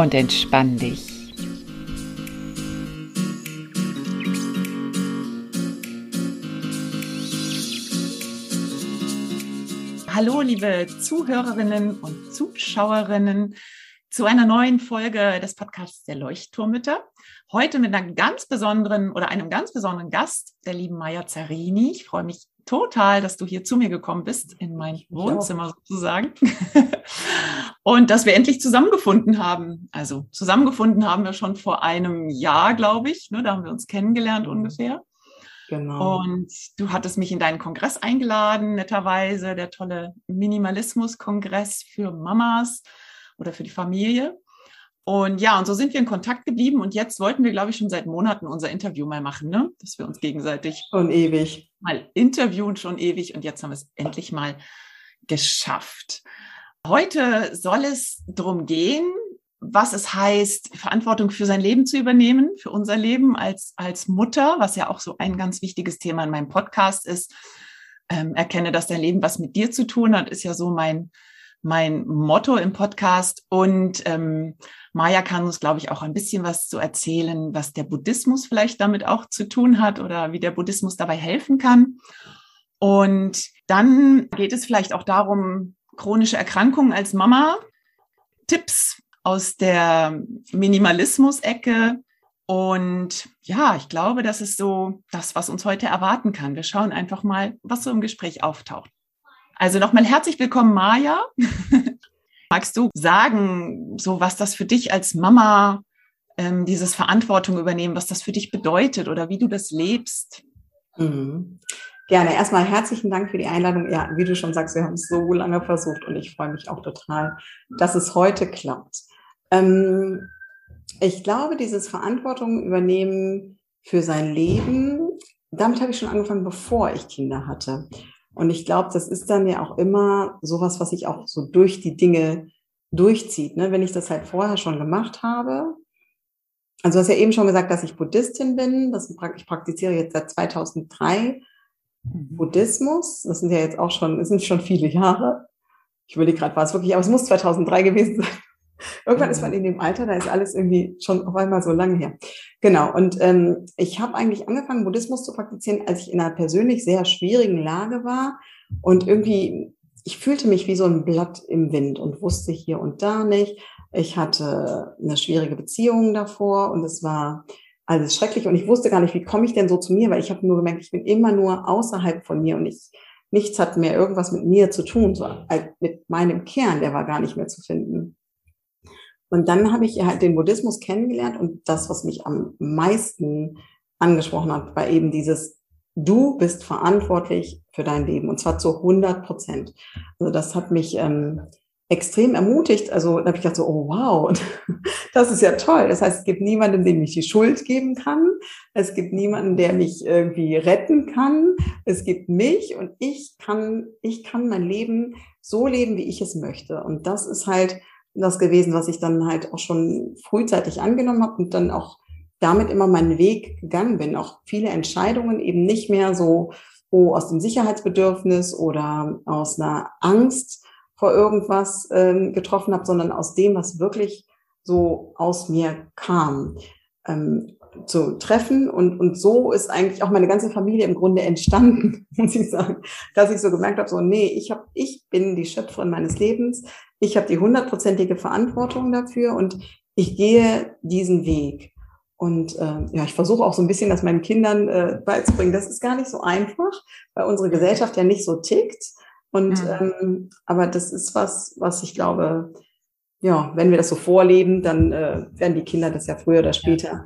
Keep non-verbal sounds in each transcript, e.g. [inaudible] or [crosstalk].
Und entspann dich. Hallo, liebe Zuhörerinnen und Zuschauerinnen zu einer neuen Folge des Podcasts der Leuchtturmütter. Heute mit einer ganz besonderen oder einem ganz besonderen Gast, der lieben Maya Zarini. Ich freue mich total, dass du hier zu mir gekommen bist, in mein Wohnzimmer sozusagen. [laughs] Und dass wir endlich zusammengefunden haben. Also zusammengefunden haben wir schon vor einem Jahr, glaube ich. Ne? Da haben wir uns kennengelernt mhm. ungefähr. Genau. Und du hattest mich in deinen Kongress eingeladen, netterweise, der tolle Minimalismus-Kongress für Mamas oder für die Familie. Und ja, und so sind wir in Kontakt geblieben. Und jetzt wollten wir, glaube ich, schon seit Monaten unser Interview mal machen, ne? dass wir uns gegenseitig schon ewig mal interviewen, schon ewig. Und jetzt haben wir es endlich mal geschafft. Heute soll es darum gehen, was es heißt, Verantwortung für sein Leben zu übernehmen, für unser Leben als, als Mutter, was ja auch so ein ganz wichtiges Thema in meinem Podcast ist. Ähm, erkenne, dass dein Leben was mit dir zu tun hat, ist ja so mein, mein Motto im Podcast. Und ähm, Maya kann uns, glaube ich, auch ein bisschen was zu erzählen, was der Buddhismus vielleicht damit auch zu tun hat oder wie der Buddhismus dabei helfen kann. Und dann geht es vielleicht auch darum, chronische Erkrankungen als Mama, Tipps aus der Minimalismus-Ecke. Und ja, ich glaube, das ist so das, was uns heute erwarten kann. Wir schauen einfach mal, was so im Gespräch auftaucht. Also nochmal herzlich willkommen, Maja. [laughs] Magst du sagen, so was das für dich als Mama, ähm, dieses Verantwortung übernehmen, was das für dich bedeutet oder wie du das lebst? Mhm. Gerne. Erstmal herzlichen Dank für die Einladung. Ja, wie du schon sagst, wir haben es so lange versucht und ich freue mich auch total, dass es heute klappt. Ähm, ich glaube, dieses Verantwortung übernehmen für sein Leben, damit habe ich schon angefangen, bevor ich Kinder hatte. Und ich glaube, das ist dann ja auch immer sowas, was sich auch so durch die Dinge durchzieht. Ne? Wenn ich das halt vorher schon gemacht habe. Also du hast ja eben schon gesagt, dass ich Buddhistin bin. Das, ich praktiziere jetzt seit 2003 mhm. Buddhismus. Das sind ja jetzt auch schon, es sind schon viele Jahre. Ich überlege gerade, war es wirklich, aber es muss 2003 gewesen sein. Irgendwann ist man in dem Alter, da ist alles irgendwie schon auf einmal so lange her. Genau. Und ähm, ich habe eigentlich angefangen, Buddhismus zu praktizieren, als ich in einer persönlich sehr schwierigen Lage war und irgendwie, ich fühlte mich wie so ein Blatt im Wind und wusste hier und da nicht. Ich hatte eine schwierige Beziehung davor und es war alles schrecklich und ich wusste gar nicht, wie komme ich denn so zu mir, weil ich habe nur gemerkt, ich bin immer nur außerhalb von mir und ich nichts hat mehr irgendwas mit mir zu tun, so mit meinem Kern, der war gar nicht mehr zu finden. Und dann habe ich halt den Buddhismus kennengelernt und das, was mich am meisten angesprochen hat, war eben dieses, du bist verantwortlich für dein Leben und zwar zu 100 Prozent. Also das hat mich ähm, extrem ermutigt. Also da habe ich gedacht so, oh wow, [laughs] das ist ja toll. Das heißt, es gibt niemanden, dem ich die Schuld geben kann. Es gibt niemanden, der mich irgendwie retten kann. Es gibt mich und ich kann, ich kann mein Leben so leben, wie ich es möchte. Und das ist halt das gewesen, was ich dann halt auch schon frühzeitig angenommen habe und dann auch damit immer meinen Weg gegangen bin. Auch viele Entscheidungen eben nicht mehr so oh, aus dem Sicherheitsbedürfnis oder aus einer Angst vor irgendwas ähm, getroffen habe, sondern aus dem, was wirklich so aus mir kam. Ähm, zu treffen. Und, und so ist eigentlich auch meine ganze Familie im Grunde entstanden, [laughs] muss ich sagen, dass ich so gemerkt habe, so, nee, ich hab, ich bin die Schöpferin meines Lebens. Ich habe die hundertprozentige Verantwortung dafür und ich gehe diesen Weg. Und äh, ja, ich versuche auch so ein bisschen, das meinen Kindern äh, beizubringen. Das ist gar nicht so einfach, weil unsere Gesellschaft ja nicht so tickt. Und mhm. ähm, aber das ist was, was ich glaube, ja, wenn wir das so vorleben, dann äh, werden die Kinder das ja früher oder später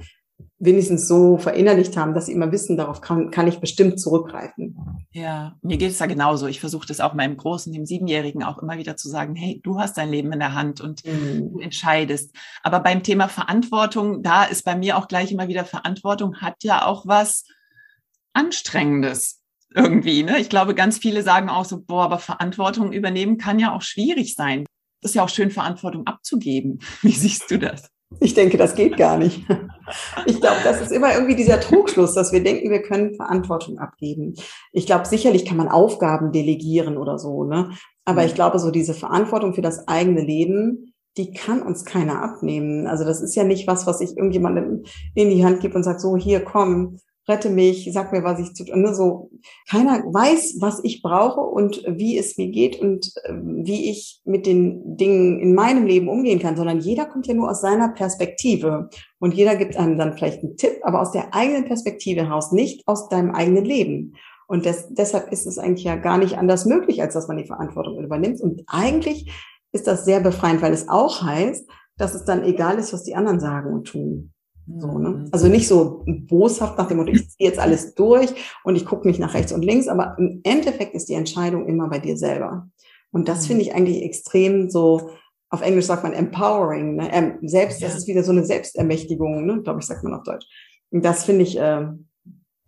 wenigstens so verinnerlicht haben, dass sie immer wissen, darauf kann, kann ich bestimmt zurückgreifen. Ja, mir geht es da genauso. Ich versuche das auch meinem Großen, dem Siebenjährigen auch immer wieder zu sagen, hey, du hast dein Leben in der Hand und mhm. du entscheidest. Aber beim Thema Verantwortung, da ist bei mir auch gleich immer wieder Verantwortung hat ja auch was Anstrengendes irgendwie. Ne? Ich glaube, ganz viele sagen auch so, boah, aber Verantwortung übernehmen kann ja auch schwierig sein. Das ist ja auch schön, Verantwortung abzugeben. [laughs] Wie siehst du das? Ich denke, das geht gar nicht. Ich glaube, das ist immer irgendwie dieser Trugschluss, dass wir denken, wir können Verantwortung abgeben. Ich glaube, sicherlich kann man Aufgaben delegieren oder so, ne? Aber mhm. ich glaube, so diese Verantwortung für das eigene Leben, die kann uns keiner abnehmen. Also das ist ja nicht was, was ich irgendjemandem in die Hand gebe und sage, so hier komm, rette mich, sag mir, was ich zu tun. Ne, so keiner weiß, was ich brauche und wie es mir geht und äh, wie ich mit den Dingen in meinem Leben umgehen kann, sondern jeder kommt ja nur aus seiner Perspektive und jeder gibt einem dann vielleicht einen Tipp, aber aus der eigenen Perspektive heraus, nicht aus deinem eigenen Leben. Und das, deshalb ist es eigentlich ja gar nicht anders möglich, als dass man die Verantwortung übernimmt. Und eigentlich ist das sehr befreiend, weil es auch heißt, dass es dann egal ist, was die anderen sagen und tun. So, ne? Mhm. Also nicht so boshaft nach dem Motto, ich ziehe jetzt alles durch und ich gucke nicht nach rechts und links, aber im Endeffekt ist die Entscheidung immer bei dir selber. Und das mhm. finde ich eigentlich extrem so, auf Englisch sagt man empowering, ne? Ähm, selbst, ja. das ist wieder so eine Selbstermächtigung, ne? glaube ich, sagt man auf Deutsch. Und das finde ich äh,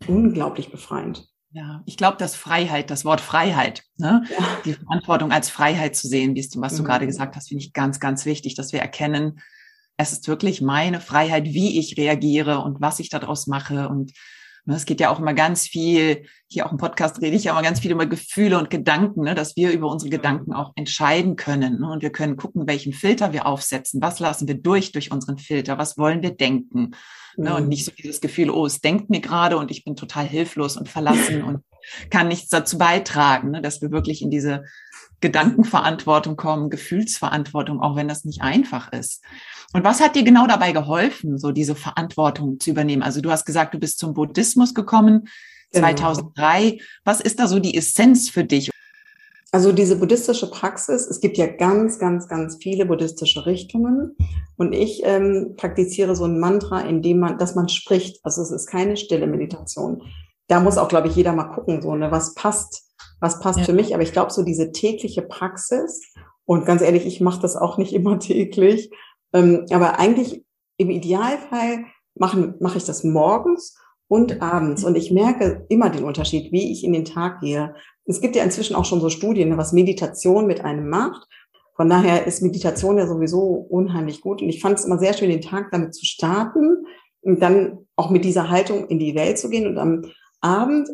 unglaublich befreiend. Ja, ich glaube, dass Freiheit, das Wort Freiheit, ne? Ja. die Verantwortung als Freiheit zu sehen, wie du, was du mhm. gerade gesagt hast, finde ich ganz, ganz wichtig, dass wir erkennen, es ist wirklich meine Freiheit, wie ich reagiere und was ich daraus mache. Und ne, es geht ja auch immer ganz viel, hier auch im Podcast rede ich ja immer ganz viel über Gefühle und Gedanken, ne, dass wir über unsere Gedanken auch entscheiden können. Ne, und wir können gucken, welchen Filter wir aufsetzen. Was lassen wir durch durch unseren Filter? Was wollen wir denken? Ne, und nicht so dieses Gefühl, oh, es denkt mir gerade und ich bin total hilflos und verlassen und [laughs] kann nichts dazu beitragen, ne, dass wir wirklich in diese Gedankenverantwortung kommen, Gefühlsverantwortung, auch wenn das nicht einfach ist. Und was hat dir genau dabei geholfen, so diese Verantwortung zu übernehmen? Also du hast gesagt, du bist zum Buddhismus gekommen, genau. 2003. Was ist da so die Essenz für dich? Also diese buddhistische Praxis, es gibt ja ganz, ganz, ganz viele buddhistische Richtungen und ich ähm, praktiziere so ein Mantra, in dem man, dass man spricht. Also es ist keine stille Meditation. Da muss auch, glaube ich, jeder mal gucken, so ne, was passt, was passt ja. für mich. Aber ich glaube, so diese tägliche Praxis und ganz ehrlich, ich mache das auch nicht [laughs] immer täglich, ähm, aber eigentlich im Idealfall mache mach ich das morgens und abends. Und ich merke immer den Unterschied, wie ich in den Tag gehe. Es gibt ja inzwischen auch schon so Studien, was Meditation mit einem macht. Von daher ist Meditation ja sowieso unheimlich gut. Und ich fand es immer sehr schön, den Tag damit zu starten und dann auch mit dieser Haltung in die Welt zu gehen. Und am Abend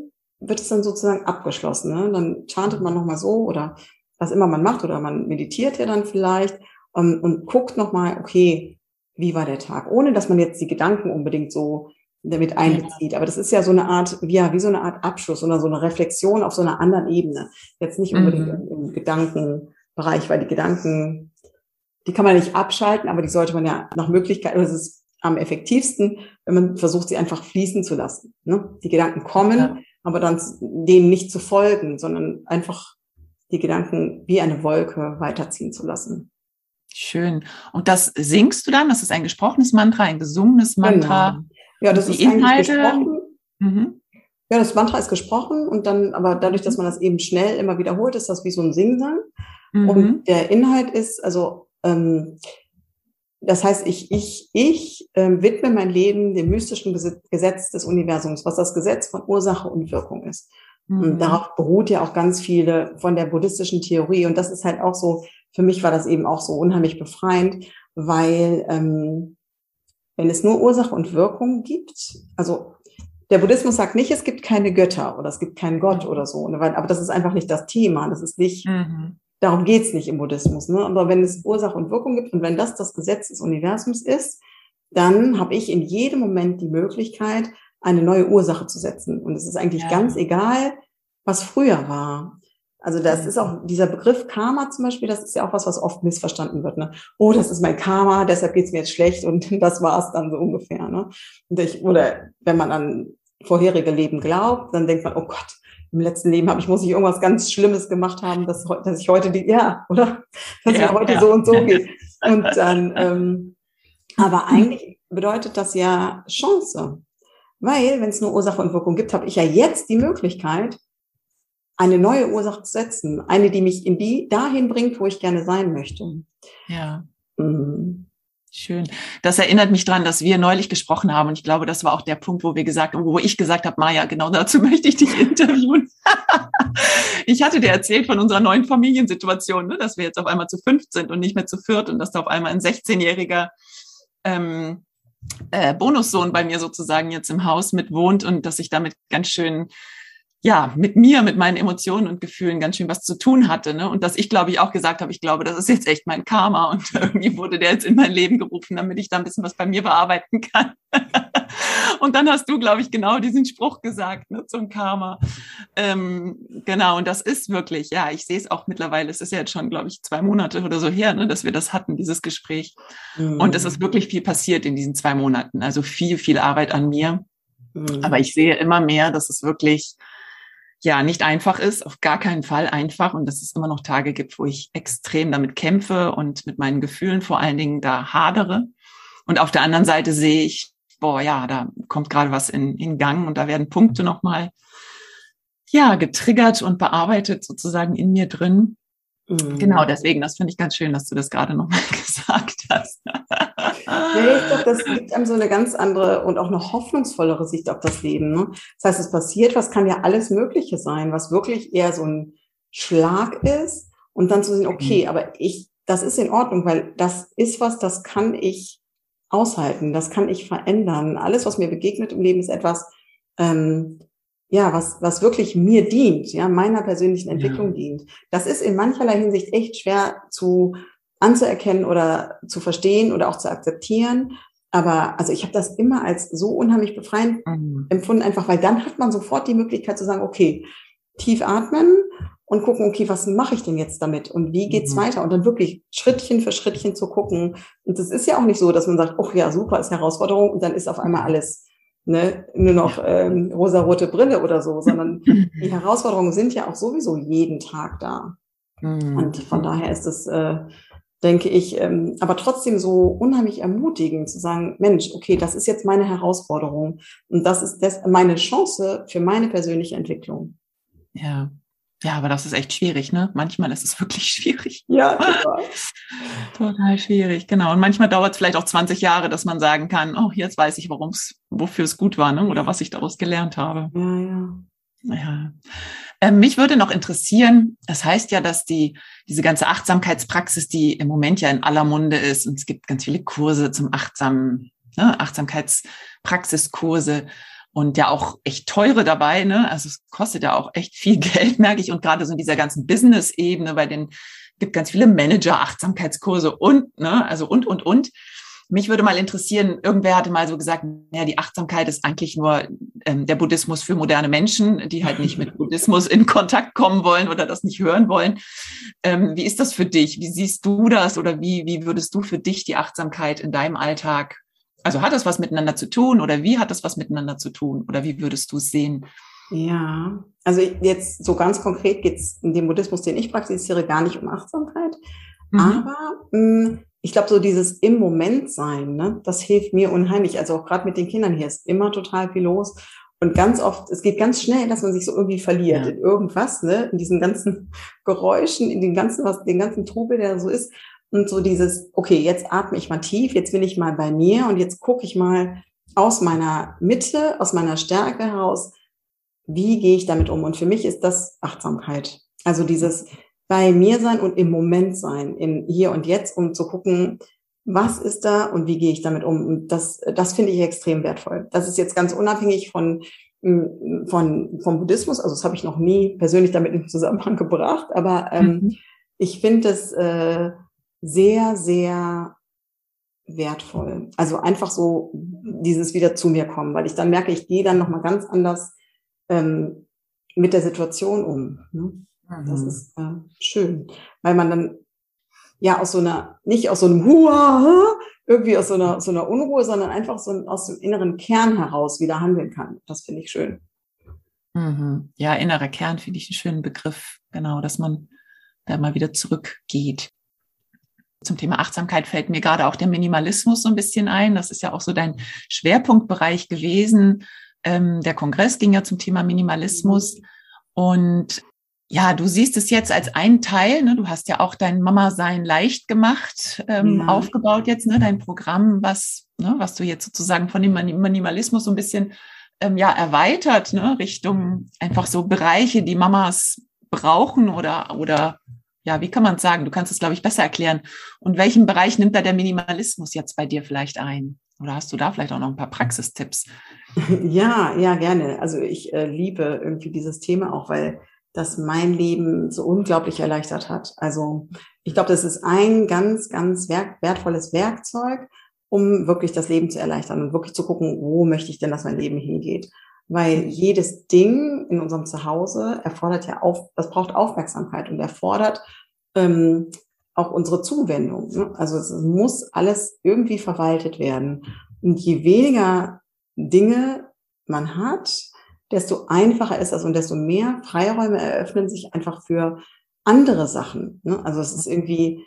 wird es dann sozusagen abgeschlossen. Ne? Dann chantet man nochmal so oder was immer man macht oder man meditiert ja dann vielleicht ähm, und guckt nochmal, okay, wie war der Tag? Ohne dass man jetzt die Gedanken unbedingt so damit einbezieht. Aber das ist ja so eine Art, ja, wie so eine Art Abschluss oder so eine Reflexion auf so einer anderen Ebene. Jetzt nicht unbedingt mhm. im, Gedankenbereich, weil die Gedanken, die kann man nicht abschalten, aber die sollte man ja nach Möglichkeit, oder es ist am effektivsten, wenn man versucht, sie einfach fließen zu lassen. Ne? Die Gedanken kommen, ja. Aber dann denen nicht zu folgen, sondern einfach die Gedanken wie eine Wolke weiterziehen zu lassen. Schön. Und das singst du dann? Das ist ein gesprochenes Mantra, ein gesungenes Mantra. Genau. Ja, das ist Inhalte. gesprochen. Mhm. Ja, das Mantra ist gesprochen und dann, aber dadurch, dass man das eben schnell immer wiederholt, ist das wie so ein Singsang. Mhm. Und der Inhalt ist, also, ähm, das heißt, ich, ich, ich ähm, widme mein Leben dem mystischen Gesetz des Universums, was das Gesetz von Ursache und Wirkung ist. Mhm. Und darauf beruht ja auch ganz viele von der buddhistischen Theorie. Und das ist halt auch so für mich war das eben auch so unheimlich befreiend, weil ähm, wenn es nur Ursache und Wirkung gibt, also der Buddhismus sagt nicht, es gibt keine Götter oder es gibt keinen Gott oder so, ne, aber das ist einfach nicht das Thema. Das ist nicht, mhm. Darum geht's nicht im Buddhismus. Ne? Aber wenn es Ursache und Wirkung gibt und wenn das das Gesetz des Universums ist, dann habe ich in jedem Moment die Möglichkeit, eine neue Ursache zu setzen. Und es ist eigentlich ja. ganz egal, was früher war. Also das ist auch dieser Begriff Karma zum Beispiel, das ist ja auch was, was oft missverstanden wird. Ne? Oh, das ist mein Karma, deshalb geht's mir jetzt schlecht und [laughs] das war's dann so ungefähr. Ne? Ich, oder wenn man an vorherige Leben glaubt, dann denkt man, oh Gott, im letzten Leben habe ich, muss ich irgendwas ganz Schlimmes gemacht haben, dass, dass ich heute die, ja, oder? Dass ja, mir heute ja. so und so geht. Und [laughs] dann, ähm, aber eigentlich bedeutet das ja Chance. Weil, wenn es nur Ursache und Wirkung gibt, habe ich ja jetzt die Möglichkeit, eine neue Ursache zu setzen. Eine, die mich in die dahin bringt, wo ich gerne sein möchte. Ja. Mhm. Schön. Das erinnert mich dran, dass wir neulich gesprochen haben. Und ich glaube, das war auch der Punkt, wo wir gesagt haben, wo ich gesagt habe, Maja, genau dazu [laughs] möchte ich dich interviewen. [laughs] ich hatte dir erzählt von unserer neuen Familiensituation, ne, dass wir jetzt auf einmal zu fünf sind und nicht mehr zu viert und dass da auf einmal ein 16-jähriger ähm, äh, Bonussohn bei mir sozusagen jetzt im Haus mit wohnt und dass ich damit ganz schön ja, mit mir, mit meinen Emotionen und Gefühlen ganz schön was zu tun hatte. Ne? Und dass ich, glaube ich, auch gesagt habe, ich glaube, das ist jetzt echt mein Karma. Und [laughs] irgendwie wurde der jetzt in mein Leben gerufen, damit ich da ein bisschen was bei mir bearbeiten kann. [laughs] und dann hast du, glaube ich, genau diesen Spruch gesagt, ne, zum Karma. Ähm, genau, und das ist wirklich, ja, ich sehe es auch mittlerweile, es ist ja jetzt schon, glaube ich, zwei Monate oder so her, ne, dass wir das hatten, dieses Gespräch. Mhm. Und es ist wirklich viel passiert in diesen zwei Monaten. Also viel, viel Arbeit an mir. Mhm. Aber ich sehe immer mehr, dass es wirklich ja nicht einfach ist, auf gar keinen Fall einfach und dass es immer noch Tage gibt, wo ich extrem damit kämpfe und mit meinen Gefühlen vor allen Dingen da hadere. Und auf der anderen Seite sehe ich, boah, ja, da kommt gerade was in, in Gang und da werden Punkte nochmal, ja, getriggert und bearbeitet sozusagen in mir drin. Mhm. Genau, deswegen, das finde ich ganz schön, dass du das gerade nochmal [laughs] gesagt hast. Ja, ich glaube, das gibt einem so eine ganz andere und auch eine hoffnungsvollere Sicht auf das Leben. Ne? Das heißt, es passiert was, kann ja alles Mögliche sein, was wirklich eher so ein Schlag ist und dann zu sehen, okay, mhm. aber ich, das ist in Ordnung, weil das ist was, das kann ich aushalten, das kann ich verändern. Alles, was mir begegnet im Leben, ist etwas, ähm, ja, was, was wirklich mir dient, ja, meiner persönlichen Entwicklung ja. dient. Das ist in mancherlei Hinsicht echt schwer zu anzuerkennen oder zu verstehen oder auch zu akzeptieren. Aber also ich habe das immer als so unheimlich befreiend mhm. empfunden, einfach weil dann hat man sofort die Möglichkeit zu sagen, okay, tief atmen und gucken, okay, was mache ich denn jetzt damit und wie geht's mhm. weiter? Und dann wirklich Schrittchen für Schrittchen zu gucken. Und das ist ja auch nicht so, dass man sagt, oh ja, super, ist Herausforderung und dann ist auf einmal alles ne, nur noch ähm, rosa-rote Brille oder so, sondern [laughs] die Herausforderungen sind ja auch sowieso jeden Tag da. Mhm. Und von daher ist es äh, denke ich, ähm, aber trotzdem so unheimlich ermutigend zu sagen, Mensch, okay, das ist jetzt meine Herausforderung und das ist das, meine Chance für meine persönliche Entwicklung. Ja. Ja, aber das ist echt schwierig, ne? Manchmal ist es [laughs] wirklich schwierig. Ja, total. [laughs] total schwierig, genau. Und manchmal dauert es vielleicht auch 20 Jahre, dass man sagen kann, oh, jetzt weiß ich, warum es, wofür es gut war, ne? Oder was ich daraus gelernt habe. Ja, ja. Ja. Ähm, mich würde noch interessieren, das heißt ja, dass die, diese ganze Achtsamkeitspraxis, die im Moment ja in aller Munde ist, und es gibt ganz viele Kurse zum achtsamen, ne, Achtsamkeitspraxiskurse und ja auch echt teure dabei, ne? Also es kostet ja auch echt viel [laughs] Geld, merke ich. Und gerade so in dieser ganzen Business-Ebene, bei den gibt ganz viele Manager-Achtsamkeitskurse und, ne, also und, und, und. Mich würde mal interessieren, irgendwer hatte mal so gesagt, ja, die Achtsamkeit ist eigentlich nur ähm, der Buddhismus für moderne Menschen, die halt nicht mit [laughs] Buddhismus in Kontakt kommen wollen oder das nicht hören wollen. Ähm, wie ist das für dich? Wie siehst du das oder wie, wie würdest du für dich die Achtsamkeit in deinem Alltag, also hat das was miteinander zu tun oder wie hat das was miteinander zu tun oder wie würdest du es sehen? Ja, also jetzt so ganz konkret geht es in dem Buddhismus, den ich praktiziere, gar nicht um Achtsamkeit. Mhm. Aber mh, mm, ich glaube, so dieses im Moment sein, ne, das hilft mir unheimlich. Also auch gerade mit den Kindern hier ist immer total viel los. Und ganz oft, es geht ganz schnell, dass man sich so irgendwie verliert ja. in irgendwas, ne, in diesen ganzen [laughs] Geräuschen, in den ganzen, was, den ganzen Trubel, der so ist. Und so dieses, okay, jetzt atme ich mal tief, jetzt bin ich mal bei mir und jetzt gucke ich mal aus meiner Mitte, aus meiner Stärke heraus, wie gehe ich damit um? Und für mich ist das Achtsamkeit. Also dieses bei mir sein und im Moment sein, im Hier und Jetzt, um zu gucken, was ist da und wie gehe ich damit um. Und das, das finde ich extrem wertvoll. Das ist jetzt ganz unabhängig von, von, vom Buddhismus. Also das habe ich noch nie persönlich damit in Zusammenhang [laughs] gebracht, aber ähm, mhm. ich finde es äh, sehr, sehr wertvoll. Also einfach so dieses wieder zu mir kommen, weil ich dann merke, ich gehe dann nochmal ganz anders ähm, mit der Situation um. Ne? Das mhm. ist äh, schön, weil man dann ja aus so einer, nicht aus so einem Hua, irgendwie aus so einer, so einer Unruhe, sondern einfach so aus dem inneren Kern heraus wieder handeln kann. Das finde ich schön. Mhm. Ja, innerer Kern finde ich einen schönen Begriff, genau, dass man da mal wieder zurückgeht. Zum Thema Achtsamkeit fällt mir gerade auch der Minimalismus so ein bisschen ein. Das ist ja auch so dein Schwerpunktbereich gewesen. Ähm, der Kongress ging ja zum Thema Minimalismus. Und ja, du siehst es jetzt als einen Teil. Ne? Du hast ja auch dein Mama-Sein leicht gemacht, ähm, ja. aufgebaut jetzt, ne? dein Programm, was, ne? was du jetzt sozusagen von dem Minimalismus so ein bisschen ähm, ja, erweitert, ne? Richtung einfach so Bereiche, die Mamas brauchen oder, oder ja, wie kann man es sagen? Du kannst es, glaube ich, besser erklären. Und welchen Bereich nimmt da der Minimalismus jetzt bei dir vielleicht ein? Oder hast du da vielleicht auch noch ein paar Praxistipps? [laughs] Ja, ja, gerne. Also ich äh, liebe irgendwie dieses Thema auch, weil das mein Leben so unglaublich erleichtert hat. Also ich glaube, das ist ein ganz, ganz wertvolles Werkzeug, um wirklich das Leben zu erleichtern und wirklich zu gucken, wo möchte ich denn, dass mein Leben hingeht. Weil jedes Ding in unserem Zuhause erfordert ja auf, das braucht Aufmerksamkeit und erfordert ähm, auch unsere Zuwendung. Ne? Also es muss alles irgendwie verwaltet werden. Und je weniger Dinge man hat, desto einfacher ist das und desto mehr Freiräume eröffnen sich einfach für andere Sachen. Ne? Also es ist irgendwie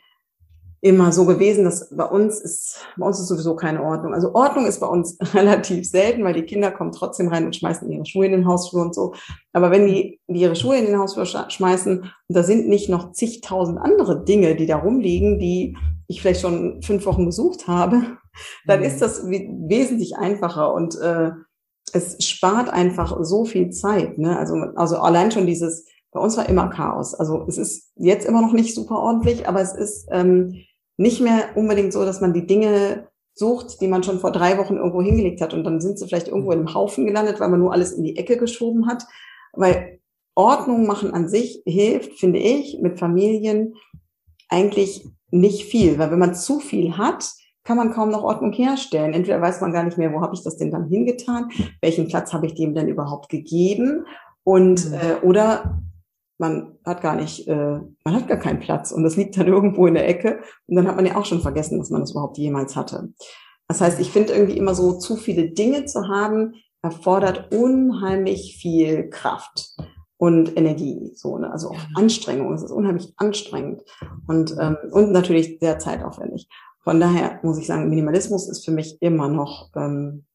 immer so gewesen, dass bei uns ist, bei uns ist sowieso keine Ordnung. Also Ordnung ist bei uns [laughs] relativ selten, weil die Kinder kommen trotzdem rein und schmeißen ihre Schuhe in den Hausflur und so. Aber wenn die, die ihre Schuhe in den Hausflur schmeißen und da sind nicht noch zigtausend andere Dinge, die da rumliegen, die ich vielleicht schon fünf Wochen gesucht habe, [laughs] dann ist das wesentlich einfacher und äh, es spart einfach so viel Zeit. Ne? Also, also allein schon dieses, bei uns war immer Chaos. Also es ist jetzt immer noch nicht super ordentlich, aber es ist ähm, nicht mehr unbedingt so, dass man die Dinge sucht, die man schon vor drei Wochen irgendwo hingelegt hat und dann sind sie vielleicht irgendwo in einem Haufen gelandet, weil man nur alles in die Ecke geschoben hat. Weil Ordnung machen an sich hilft, finde ich, mit Familien eigentlich nicht viel, weil wenn man zu viel hat, kann man kaum noch Ordnung herstellen. Entweder weiß man gar nicht mehr, wo habe ich das denn dann hingetan, welchen Platz habe ich dem denn überhaupt gegeben und mhm. äh, oder man hat gar nicht, äh, man hat gar keinen Platz und das liegt dann [laughs] irgendwo in der Ecke und dann hat man ja auch schon vergessen, dass man das überhaupt jemals hatte. Das heißt, ich finde irgendwie immer so zu viele Dinge zu haben, erfordert unheimlich viel Kraft und Energie, so, ne? also auch Anstrengung. Es ist unheimlich anstrengend und, ähm, und natürlich sehr zeitaufwendig. Von daher muss ich sagen, Minimalismus ist für mich immer noch ähm,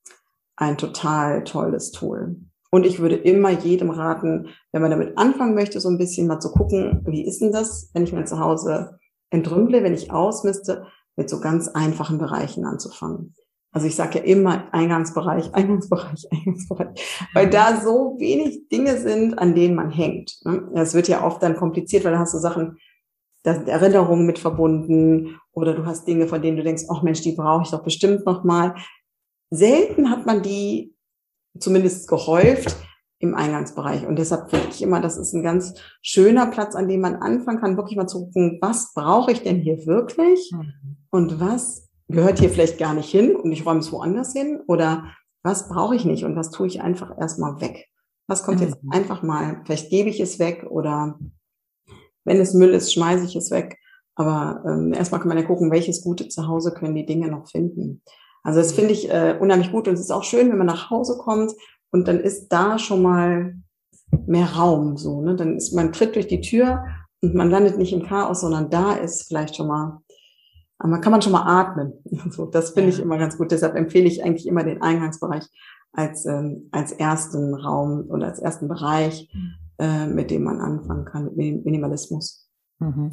ein total tolles Tool. Und ich würde immer jedem raten, wenn man damit anfangen möchte, so ein bisschen mal zu gucken, wie ist denn das, wenn ich mein Zuhause entrümple, wenn ich ausmiste, mit so ganz einfachen Bereichen anzufangen. Also ich sage ja immer Eingangsbereich, [laughs] Eingangsbereich, Eingangsbereich, weil da so wenig Dinge sind, an denen man hängt. Ne? Es wird ja oft dann kompliziert, weil da hast du Sachen, da sind Erinnerungen mit verbunden oder du hast Dinge, von denen du denkst, ach Mensch, die brauche ich doch bestimmt noch mal. Selten hat man die zumindest gehäuft im Eingangsbereich. Und deshalb finde ich immer, das ist ein ganz schöner Platz, an dem man anfangen kann, wirklich mal zu gucken, was brauche ich denn hier wirklich mhm. und was gehört hier vielleicht gar nicht hin und ich räume es woanders hin oder was brauche ich nicht und was tue ich einfach erstmal weg. Was kommt mhm. jetzt einfach mal, vielleicht gebe ich es weg oder wenn es Müll ist, schmeiße ich es weg. Aber ähm, erstmal kann man ja gucken, welches gute Zuhause können die Dinge noch finden. Also das finde ich äh, unheimlich gut und es ist auch schön, wenn man nach Hause kommt und dann ist da schon mal mehr Raum, so, ne? Dann ist man tritt durch die Tür und man landet nicht im Chaos, sondern da ist vielleicht schon mal, man kann man schon mal atmen. [laughs] So, das finde ich immer ganz gut. Deshalb empfehle ich eigentlich immer den Eingangsbereich als ähm, als ersten Raum oder als ersten Bereich, äh, mit dem man anfangen kann mit Minimalismus. Mhm.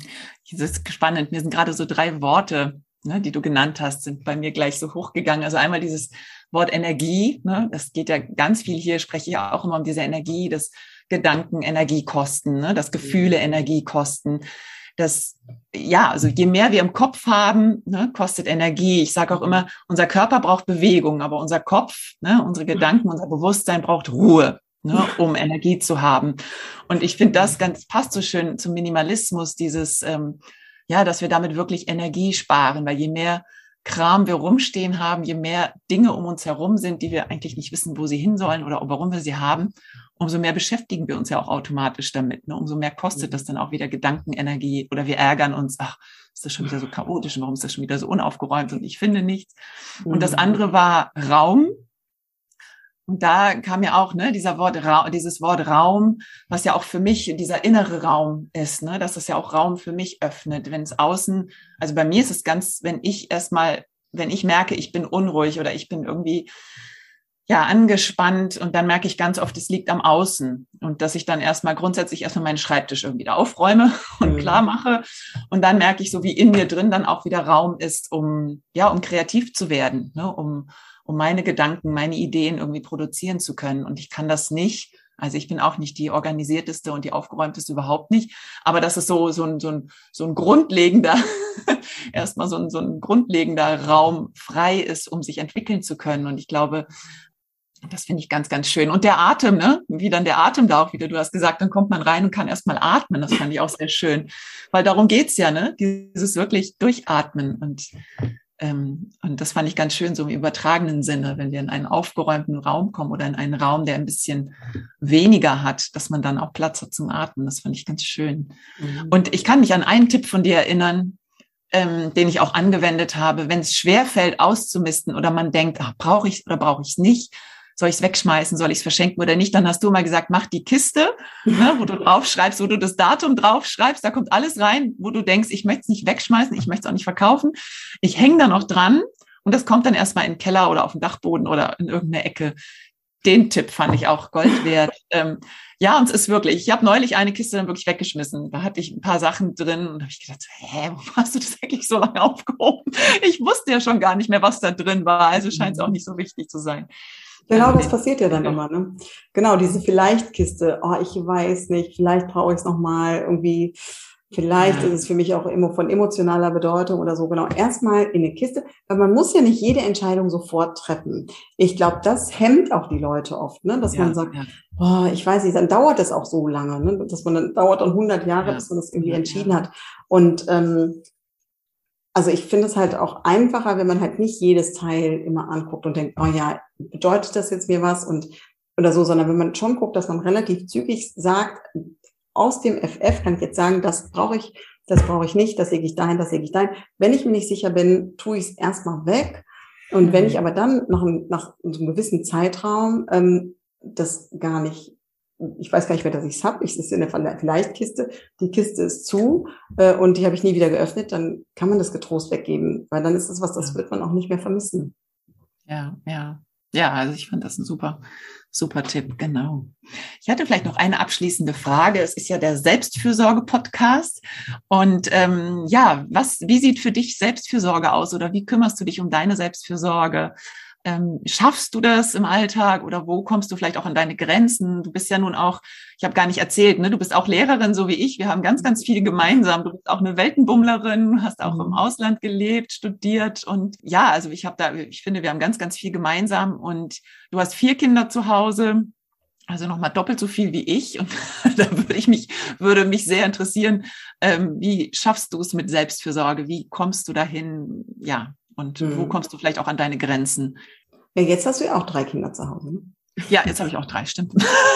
Das ist spannend. Mir sind gerade so drei Worte ne, die du genannt hast, sind bei mir gleich so hochgegangen. Also einmal dieses Wort Energie, ne, das geht ja ganz viel hier, spreche ich auch immer um diese Energie, das Gedanken Energiekosten, ne, das Gefühle Energiekosten. Das, ja, also je mehr wir im Kopf haben, ne, kostet Energie. Ich sage auch immer, unser Körper braucht Bewegung, aber unser Kopf, ne, unsere Gedanken, unser Bewusstsein braucht Ruhe. Ne, um Energie zu haben. Und ich finde, das ganz passt so schön zum Minimalismus, dieses ähm, ja, dass wir damit wirklich Energie sparen, weil je mehr Kram wir rumstehen haben, je mehr Dinge um uns herum sind, die wir eigentlich nicht wissen, wo sie hin sollen oder warum wir sie haben, umso mehr beschäftigen wir uns ja auch automatisch damit. Ne? Umso mehr kostet das dann auch wieder Gedankenenergie oder wir ärgern uns, ach, ist das schon wieder so chaotisch und warum ist das schon wieder so unaufgeräumt und ich finde nichts. Und das mhm. andere war Raum. Und da kam ja auch ne, dieser Wort, dieses Wort Raum, was ja auch für mich dieser innere Raum ist, ne, dass es ja auch Raum für mich öffnet. Wenn es außen, also bei mir ist es ganz, wenn ich erstmal, wenn ich merke, ich bin unruhig oder ich bin irgendwie ja angespannt und dann merke ich ganz oft, es liegt am Außen und dass ich dann erstmal grundsätzlich erstmal meinen Schreibtisch irgendwie da aufräume [laughs] und mhm. klar mache und dann merke ich so, wie in mir drin dann auch wieder Raum ist, um ja, um kreativ zu werden, ne, um um meine Gedanken, meine Ideen irgendwie produzieren zu können. Und ich kann das nicht. Also ich bin auch nicht die organisierteste und die aufgeräumteste überhaupt nicht. Aber das ist so, so ein, so ein, so ein grundlegender, [laughs] erstmal so ein, so ein grundlegender Raum frei ist, um sich entwickeln zu können. Und ich glaube, das finde ich ganz, ganz schön. Und der Atem, ne? Wie dann der Atem da auch wieder, du hast gesagt, dann kommt man rein und kann erstmal atmen. Das fand ich auch sehr schön. Weil darum geht's ja, ne? Dieses wirklich Durchatmen. Und und das fand ich ganz schön, so im übertragenen Sinne, wenn wir in einen aufgeräumten Raum kommen oder in einen Raum, der ein bisschen weniger hat, dass man dann auch Platz hat zum Atmen. Das fand ich ganz schön. Mhm. Und ich kann mich an einen Tipp von dir erinnern, ähm, den ich auch angewendet habe. Wenn es schwer fällt, auszumisten oder man denkt, ach, brauche ich oder brauche ich es nicht, soll ich es wegschmeißen, soll ich es verschenken oder nicht, dann hast du mal gesagt, mach die Kiste, ne, wo du draufschreibst, wo du das Datum draufschreibst, da kommt alles rein, wo du denkst, ich möchte es nicht wegschmeißen, ich möchte es auch nicht verkaufen. Ich hänge da noch dran und das kommt dann erstmal in den Keller oder auf den Dachboden oder in irgendeine Ecke. Den Tipp fand ich auch Gold wert. [laughs] ähm, ja, und es ist wirklich, ich habe neulich eine Kiste dann wirklich weggeschmissen. Da hatte ich ein paar Sachen drin und habe ich gedacht, hä, wo hast du das eigentlich so lange aufgehoben? Ich wusste ja schon gar nicht mehr, was da drin war. Also scheint es auch nicht so wichtig zu sein. Genau, das passiert ja dann immer. Ne? Genau, diese Vielleicht-Kiste. Oh, ich weiß nicht, vielleicht brauche ich es nochmal irgendwie. Vielleicht ist es für mich auch immer von emotionaler Bedeutung oder so. Genau, erstmal in eine Kiste, weil man muss ja nicht jede Entscheidung sofort treffen. Ich glaube, das hemmt auch die Leute oft, ne? dass ja, man sagt, ja. oh, ich weiß nicht, dann dauert es auch so lange, ne? dass man dann dauert dann 100 Jahre, ja. bis man das irgendwie entschieden hat. Und ähm, also ich finde es halt auch einfacher, wenn man halt nicht jedes Teil immer anguckt und denkt, oh ja, bedeutet das jetzt mir was und oder so, sondern wenn man schon guckt, dass man relativ zügig sagt, aus dem FF kann ich jetzt sagen, das brauche ich, das brauche ich nicht, das lege ich dahin, das lege ich dahin. Wenn ich mir nicht sicher bin, tue ich es erstmal weg. Und wenn mhm. ich aber dann nach, nach einem gewissen Zeitraum ähm, das gar nicht ich weiß gar nicht mehr, dass ich es habe. Ich sitze in der Vielleicht-Kiste. Die Kiste ist zu äh, und die habe ich nie wieder geöffnet. Dann kann man das getrost weggeben, weil dann ist es was, das wird man auch nicht mehr vermissen. Ja, ja. Ja, also ich fand das ein super, super Tipp, genau. Ich hatte vielleicht noch eine abschließende Frage. Es ist ja der Selbstfürsorge-Podcast. Und ähm, ja, was, wie sieht für dich Selbstfürsorge aus oder wie kümmerst du dich um deine Selbstfürsorge? Ähm, schaffst du das im Alltag oder wo kommst du vielleicht auch an deine Grenzen? Du bist ja nun auch, ich habe gar nicht erzählt, ne, du bist auch Lehrerin, so wie ich. Wir haben ganz, ganz viel gemeinsam. Du bist auch eine Weltenbummlerin, hast auch im mhm. Ausland gelebt, studiert und ja, also ich habe da, ich finde, wir haben ganz, ganz viel gemeinsam und du hast vier Kinder zu Hause. Also nochmal doppelt so viel wie ich. Und [laughs] da würde ich mich, würde mich sehr interessieren, ähm, wie schaffst du es mit Selbstfürsorge? Wie kommst du dahin? Ja, und mhm. wo kommst du vielleicht auch an deine Grenzen? Ja, jetzt hast du ja auch drei Kinder zu Hause. Ne? Ja, jetzt habe ich auch drei, stimmt.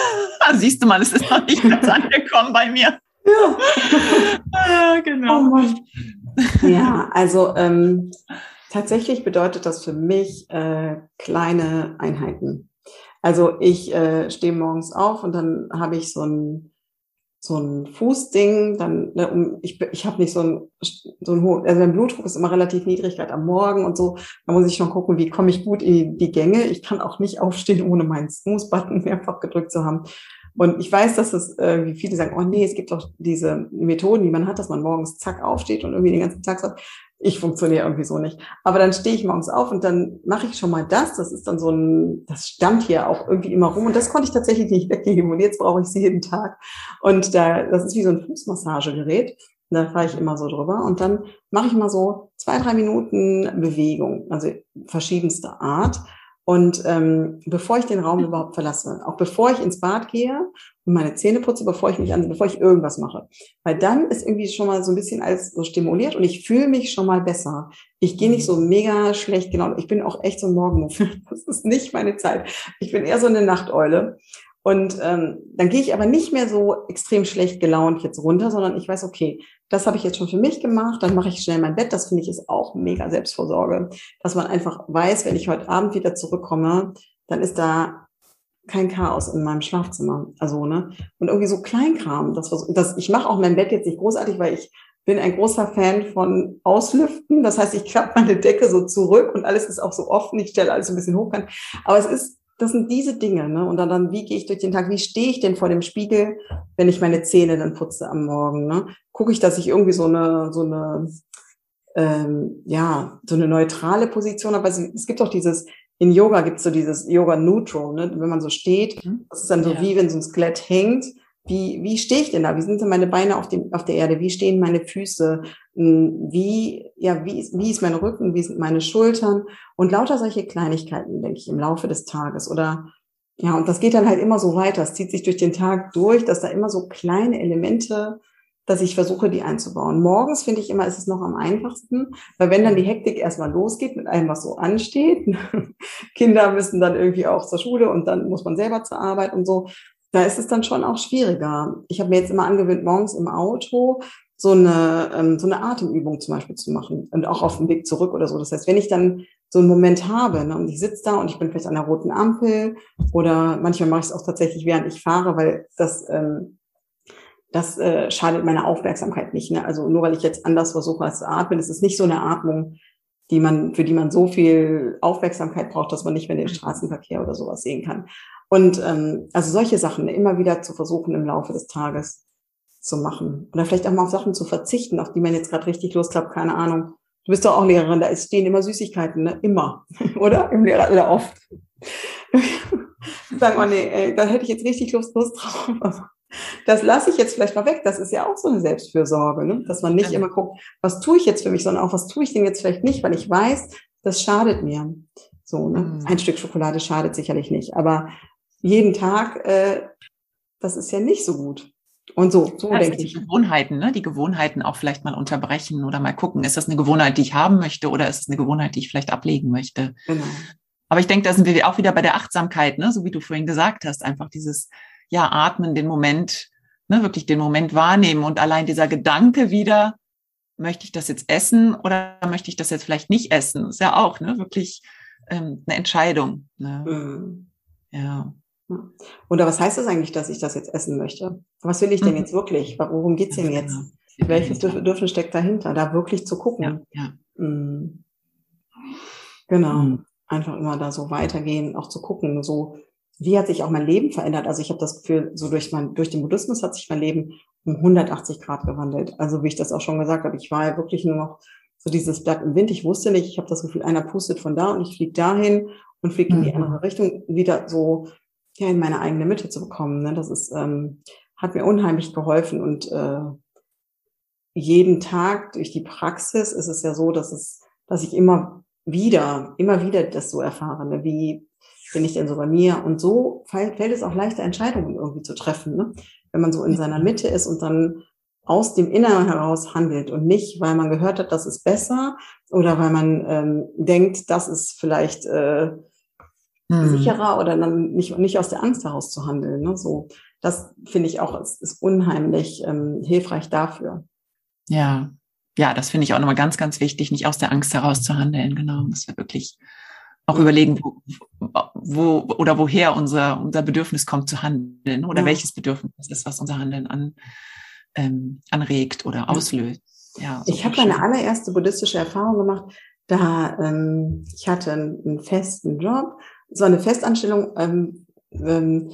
[laughs] Siehst du mal, es ist noch nicht ganz angekommen bei mir. Ja, ah, genau. Oh ja, also ähm, tatsächlich bedeutet das für mich äh, kleine Einheiten. Also ich äh, stehe morgens auf und dann habe ich so ein so ein Fußding, dann, ne, um, ich, ich habe nicht so ein, so ein hohen, also mein Blutdruck ist immer relativ niedrig, gerade am Morgen und so. Da muss ich schon gucken, wie komme ich gut in die Gänge. Ich kann auch nicht aufstehen, ohne meinen Snooze-Button [laughs] mehrfach gedrückt zu haben. Und ich weiß, dass es, äh, wie viele sagen, oh nee, es gibt doch diese Methoden, die man hat, dass man morgens zack aufsteht und irgendwie den ganzen Tag sagt, ich funktioniere irgendwie so nicht. Aber dann stehe ich morgens auf und dann mache ich schon mal das. Das ist dann so ein, das stand hier auch irgendwie immer rum und das konnte ich tatsächlich nicht weggeben und jetzt brauche ich sie jeden Tag. Und da, das ist wie so ein Fußmassagegerät. Da fahre ich immer so drüber und dann mache ich mal so zwei, drei Minuten Bewegung, also verschiedenste Art. Und ähm, bevor ich den Raum überhaupt verlasse, auch bevor ich ins Bad gehe und meine Zähne putze, bevor ich mich an, bevor ich irgendwas mache, weil dann ist irgendwie schon mal so ein bisschen alles so stimuliert und ich fühle mich schon mal besser. Ich gehe nicht so mega schlecht, genau. Ich bin auch echt so ein Morgenmuffel. [laughs] Das ist nicht meine Zeit. Ich bin eher so eine Nachteule. Und ähm, dann gehe ich aber nicht mehr so extrem schlecht gelaunt jetzt runter, sondern ich weiß, okay, das habe ich jetzt schon für mich gemacht, dann mache ich schnell mein Bett. Das finde ich ist auch mega Selbstvorsorge, dass man einfach weiß, wenn ich heute Abend wieder zurückkomme, dann ist da kein Chaos in meinem Schlafzimmer. Also, ne? Und irgendwie so Kleinkram. Das, das, ich mache auch mein Bett jetzt nicht großartig, weil ich bin ein großer Fan von Auslüften. Das heißt, ich klappe meine Decke so zurück und alles ist auch so offen. Ich stelle alles ein bisschen hoch. Aber es ist, das sind diese Dinge, ne? Und dann, dann wie gehe ich durch den Tag? Wie stehe ich denn vor dem Spiegel, wenn ich meine Zähne dann putze am Morgen? Ne? Gucke ich, dass ich irgendwie so eine, so eine, ähm, ja, so eine neutrale Position habe. Also es gibt auch dieses, in Yoga gibt es so dieses Yoga Neutral, ne? wenn man so steht, mhm. das ist dann so ja. wie wenn so ein Skelett hängt wie, wie stehe ich denn da? Wie sind denn meine Beine auf, dem, auf der Erde? Wie stehen meine Füße? Hm, wie, ja, wie, ist, wie ist mein Rücken? Wie sind meine Schultern? Und lauter solche Kleinigkeiten, denke ich, im Laufe des Tages. Oder, ja, und das geht dann halt immer so weiter. Es zieht sich durch den Tag durch, dass da immer so kleine Elemente, dass ich versuche, die einzubauen. Morgens finde ich immer, ist es noch am einfachsten, weil wenn dann die Hektik erstmal losgeht mit allem, was so ansteht, [laughs] Kinder müssen dann irgendwie auch zur Schule und dann muss man selber zur Arbeit und so, da ist es dann schon auch schwieriger. Ich habe mir jetzt immer angewöhnt, morgens im Auto so eine, ähm, so eine Atemübung zum Beispiel zu machen und auch auf dem Weg zurück oder so. Das heißt, wenn ich dann so einen Moment habe ne, und ich sitze da und ich bin vielleicht an der roten Ampel oder manchmal mache ich es auch tatsächlich, während ich fahre, weil das, ähm, das äh, schadet meiner Aufmerksamkeit nicht. Ne? Also nur weil ich jetzt anders versuche als zu atmen, ist es nicht so eine Atmung, die man, für die man so viel Aufmerksamkeit braucht, dass man nicht mehr den Straßenverkehr oder sowas sehen kann. Und ähm, also solche Sachen immer wieder zu versuchen im Laufe des Tages zu machen. Oder vielleicht auch mal auf Sachen zu verzichten, auf die man jetzt gerade richtig Lust hat, keine Ahnung. Du bist doch auch Lehrerin, da stehen immer Süßigkeiten, ne? Immer. [laughs] oder? Im Lehrer oder oft. Sagen wir, nee, ey, da hätte ich jetzt richtig Lust, Lust drauf. Das lasse ich jetzt vielleicht mal weg. Das ist ja auch so eine Selbstfürsorge, ne? dass man nicht ja. immer guckt, was tue ich jetzt für mich, sondern auch, was tue ich denn jetzt vielleicht nicht, weil ich weiß, das schadet mir. So, ne? Mhm. Ein Stück Schokolade schadet sicherlich nicht, aber jeden Tag, äh, das ist ja nicht so gut. Und so, so ja, denke ich. Die Gewohnheiten, ne? die Gewohnheiten auch vielleicht mal unterbrechen oder mal gucken, ist das eine Gewohnheit, die ich haben möchte oder ist es eine Gewohnheit, die ich vielleicht ablegen möchte? Genau. Aber ich denke, da sind wir auch wieder bei der Achtsamkeit, ne? so wie du vorhin gesagt hast, einfach dieses, ja, atmen, den Moment, ne, wirklich den Moment wahrnehmen und allein dieser Gedanke wieder, möchte ich das jetzt essen oder möchte ich das jetzt vielleicht nicht essen? Ist ja auch, ne, wirklich ähm, eine Entscheidung. Ne? Mhm. Ja. Oder was heißt das eigentlich, dass ich das jetzt essen möchte? Was will ich denn mhm. jetzt wirklich? Worum geht's denn jetzt? Genau. Welches Bedürfnis steckt dahinter? Da wirklich zu gucken. Ja, ja. Mhm. Genau. Mhm. Einfach immer da so weitergehen, auch zu gucken, so wie hat sich auch mein Leben verändert? Also ich habe das Gefühl, so durch mein, durch den Buddhismus hat sich mein Leben um 180 Grad gewandelt. Also wie ich das auch schon gesagt habe, ich war ja wirklich nur noch so dieses Blatt im Wind. Ich wusste nicht, ich habe das Gefühl, einer pustet von da und ich fliege dahin und fliege in die mhm. andere Richtung, wieder so ja, in meine eigene Mitte zu bekommen. Ne? Das ist, ähm, hat mir unheimlich geholfen und äh, jeden Tag durch die Praxis ist es ja so, dass es, dass ich immer wieder, immer wieder das so erfahre, ne? wie bin ich denn so bei mir? Und so fällt, fällt es auch leichter, Entscheidungen irgendwie zu treffen, ne? wenn man so in seiner Mitte ist und dann aus dem Inneren heraus handelt und nicht, weil man gehört hat, das ist besser oder weil man ähm, denkt, das ist vielleicht äh, hm. sicherer oder dann nicht, nicht aus der Angst heraus zu handeln. Ne? So, das finde ich auch, ist, ist unheimlich ähm, hilfreich dafür. Ja, ja, das finde ich auch nochmal ganz, ganz wichtig, nicht aus der Angst heraus zu handeln. Genau, dass wir wirklich auch überlegen, wo, wo oder woher unser, unser Bedürfnis kommt zu handeln oder ja. welches Bedürfnis ist, was unser Handeln an, ähm, anregt oder auslöst. Ja, ich habe meine allererste buddhistische Erfahrung gemacht. Da ähm, ich hatte einen, einen festen Job war eine Festanstellung ähm, ähm,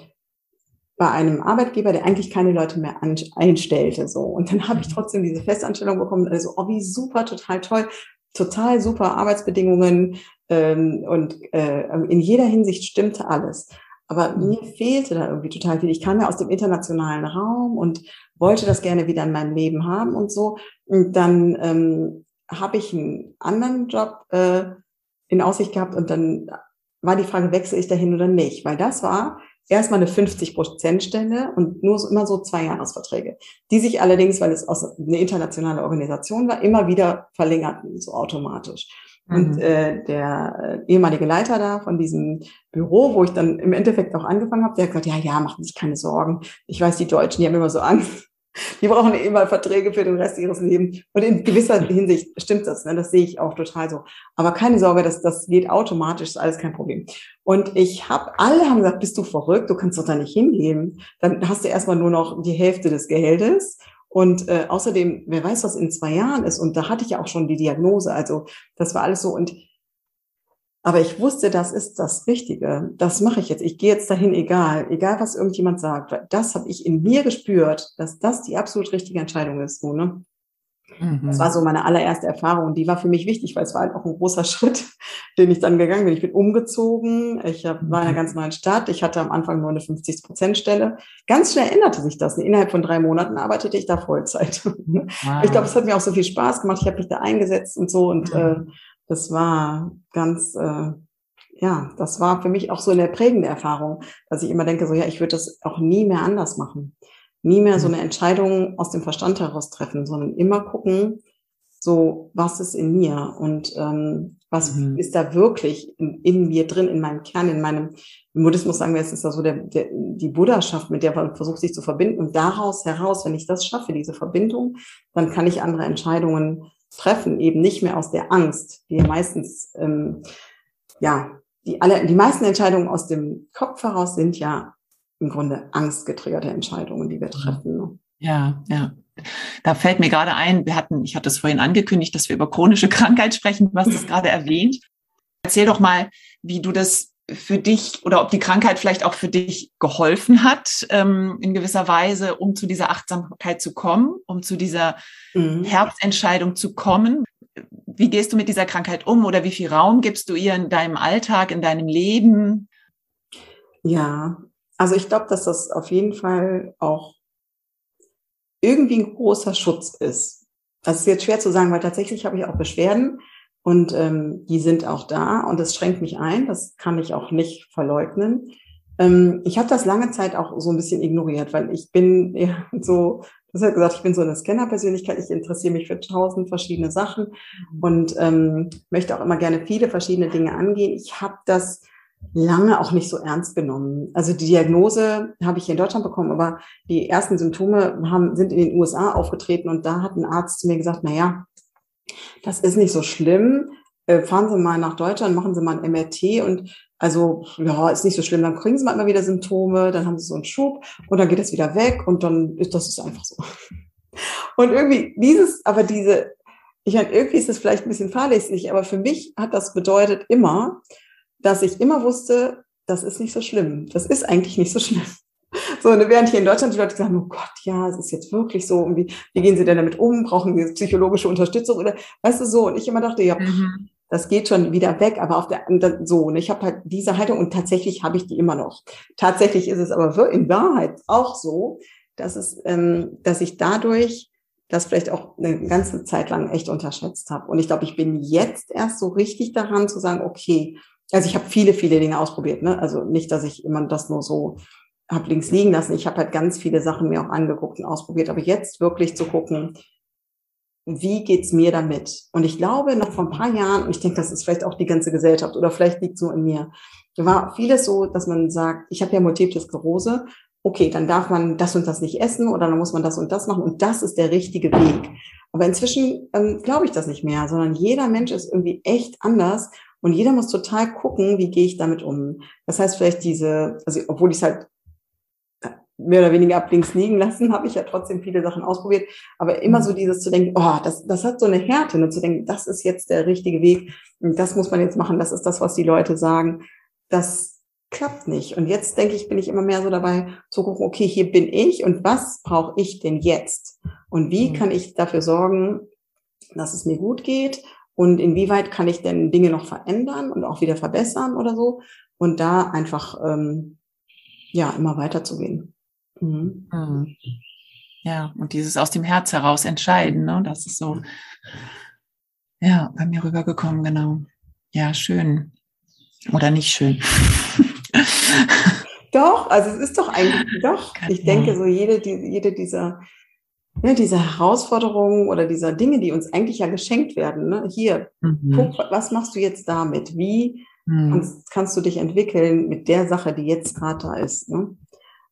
bei einem Arbeitgeber, der eigentlich keine Leute mehr einstellte. So. Und dann habe ich mhm. trotzdem diese Festanstellung bekommen. Also, oh, wie super, total toll, total super Arbeitsbedingungen ähm, und äh, in jeder Hinsicht stimmte alles. Aber mhm. mir fehlte da irgendwie total viel. Ich kam ja aus dem internationalen Raum und wollte das gerne wieder in meinem Leben haben und so. Und dann ähm, habe ich einen anderen Job äh, in Aussicht gehabt und dann war die Frage, wechsle ich dahin oder nicht? Weil das war erstmal eine 50-Prozent-Stelle und nur so, immer so zwei Jahresverträge, die sich allerdings, weil es aus eine internationale Organisation war, immer wieder verlängerten, so automatisch. Mhm. Und äh, der äh, ehemalige Leiter da von diesem Büro, wo ich dann im Endeffekt auch angefangen habe, der hat gesagt, ja, ja, machen Sie sich keine Sorgen. Ich weiß, die Deutschen, die haben immer so Angst. Die brauchen immer Verträge für den Rest ihres Lebens. Und in gewisser Hinsicht stimmt das, ne? das sehe ich auch total so. Aber keine Sorge, das, das geht automatisch, ist alles kein Problem. Und ich habe, alle haben gesagt, bist du verrückt, du kannst doch da nicht hingehen. Dann hast du erstmal nur noch die Hälfte des Geldes. Und äh, außerdem, wer weiß, was in zwei Jahren ist. Und da hatte ich ja auch schon die Diagnose. Also das war alles so. Und aber ich wusste, das ist das Richtige. Das mache ich jetzt. Ich gehe jetzt dahin, egal, egal was irgendjemand sagt. Das habe ich in mir gespürt, dass das die absolut richtige Entscheidung ist. So, ne? Mhm. Das war so meine allererste Erfahrung und die war für mich wichtig, weil es war halt auch ein großer [laughs] Schritt, den ich dann gegangen bin. Ich bin umgezogen, ich war in einer mhm. ganz neuen Stadt, ich hatte am Anfang nur eine 50-Prozent-Stelle. Ganz schnell änderte sich das. Innerhalb von drei Monaten arbeitete ich da Vollzeit. [laughs] Wow. Ich glaube, es hat mir auch so viel Spaß gemacht. Ich habe mich da eingesetzt und so und mhm. äh, das war ganz, äh, ja, das war für mich auch so eine prägende Erfahrung, dass ich immer denke, so ja, ich würde das auch nie mehr anders machen. Nie mehr so mhm. eine Entscheidung aus dem Verstand heraus treffen, sondern immer gucken, so was ist in mir und ähm, was mhm. ist da wirklich in, in, mir drin, in meinem Kern, in meinem im Buddhismus sagen wir, es ist da so der, der, die Buddhaschaft, mit der man versucht, sich zu verbinden. Und daraus heraus, wenn ich das schaffe, diese Verbindung, dann kann ich andere Entscheidungen treffen, eben nicht mehr aus der Angst, die meistens, ähm, ja, die alle, die meisten Entscheidungen aus dem Kopf heraus sind ja im Grunde angstgetriggerte Entscheidungen, die wir treffen. Ne? Ja, ja. Da fällt mir gerade ein, wir hatten, ich hatte es vorhin angekündigt, dass wir über chronische Krankheit sprechen, du hast es gerade erwähnt. Erzähl doch mal, wie du das für dich oder ob die Krankheit vielleicht auch für dich geholfen hat, ähm, in gewisser Weise, um zu dieser Achtsamkeit zu kommen, um zu dieser mhm. Herzentscheidung zu kommen. Wie gehst du mit dieser Krankheit um oder wie viel Raum gibst du ihr in deinem Alltag, in deinem Leben? Ja, also ich glaube, dass das auf jeden Fall auch irgendwie ein großer Schutz ist. Das ist jetzt schwer zu sagen, weil tatsächlich habe ich auch Beschwerden und ähm, die sind auch da und das schränkt mich ein. Das kann ich auch nicht verleugnen. Ähm, ich habe das lange Zeit auch so ein bisschen ignoriert, weil ich bin [laughs] ja, so, das hat gesagt, ich bin so eine Scanner-Persönlichkeit. Ich interessiere mich für tausend verschiedene Sachen und ähm, möchte auch immer gerne viele verschiedene Dinge angehen. Ich habe das lange auch nicht so ernst genommen. Also die Diagnose habe ich hier in Deutschland bekommen, aber die ersten Symptome haben, sind in den USA aufgetreten und da hat ein Arzt zu mir gesagt, na ja, das ist nicht so schlimm. Äh, fahren Sie mal nach Deutschland, machen Sie mal ein MRT und also, ja, ist nicht so schlimm. Dann kriegen Sie mal immer wieder Symptome, dann haben Sie so einen Schub und dann geht es wieder weg und dann ist das ist einfach so. [laughs] Und irgendwie dieses, aber diese, ich meine, irgendwie ist es vielleicht ein bisschen fahrlässig, aber für mich hat das bedeutet immer, dass ich immer wusste, das ist nicht so schlimm. Das ist eigentlich nicht so schlimm. [laughs] So, und während hier in Deutschland die Leute sagen, oh Gott, ja, es ist jetzt wirklich so, und wie, wie gehen sie denn damit um? Brauchen sie psychologische Unterstützung oder, weißt du, so. Und ich immer dachte, ja, mhm. das geht schon wieder weg, aber auf der, so, und ich habe halt diese Haltung und tatsächlich habe ich die immer noch. Tatsächlich ist es aber in Wahrheit auch so, dass es, ähm, dass ich dadurch das vielleicht auch eine ganze Zeit lang echt unterschätzt habe. Und ich glaube, ich bin jetzt erst so richtig daran zu sagen, okay, also ich habe viele, viele Dinge ausprobiert, ne? Also nicht, dass ich immer das nur so habe links liegen lassen. Ich habe halt ganz viele Sachen mir auch angeguckt und ausprobiert. Aber jetzt wirklich zu gucken, wie geht's mir damit? Und ich glaube, noch vor ein paar Jahren, und ich denke, das ist vielleicht auch die ganze Gesellschaft oder vielleicht liegt so in mir, war vieles so, dass man sagt, ich habe ja Multiple Sklerose, okay, dann darf man das und das nicht essen oder dann muss man das und das machen und das ist der richtige Weg. Aber inzwischen ähm, glaube ich das nicht mehr, sondern jeder Mensch ist irgendwie echt anders und jeder muss total gucken, wie gehe ich damit um. Das heißt vielleicht diese, also obwohl ich es halt mehr oder weniger ab links liegen lassen, [laughs] habe ich ja trotzdem viele Sachen ausprobiert. Aber immer so mhm. dieses zu denken, oh, das, das hat so eine Härte, ne? zu denken, das ist jetzt der richtige Weg, das muss man jetzt machen, das ist das, was die Leute sagen. Das klappt nicht. Und jetzt denke ich, bin ich immer mehr so dabei zu gucken, okay, hier bin ich und was brauche ich denn jetzt? Und wie mhm. kann ich dafür sorgen, dass es mir gut geht? Und inwieweit kann ich denn Dinge noch verändern und auch wieder verbessern oder so? Und da einfach ähm, ja immer weiterzugehen. Mhm. Mhm. Ja, und dieses aus dem Herz heraus entscheiden, ne? das ist so, ja, bei mir rübergekommen, genau. Ja, schön. Oder nicht schön. [laughs] doch, also es ist doch eigentlich, doch. Ich denke, so jede, die, jede dieser, ja, dieser Herausforderungen oder dieser Dinge, die uns eigentlich ja geschenkt werden. Ne? Hier, mhm. guck, was machst du jetzt damit? Wie mhm. kannst, kannst, du dich entwickeln mit der Sache, die jetzt gerade da ist? Ne?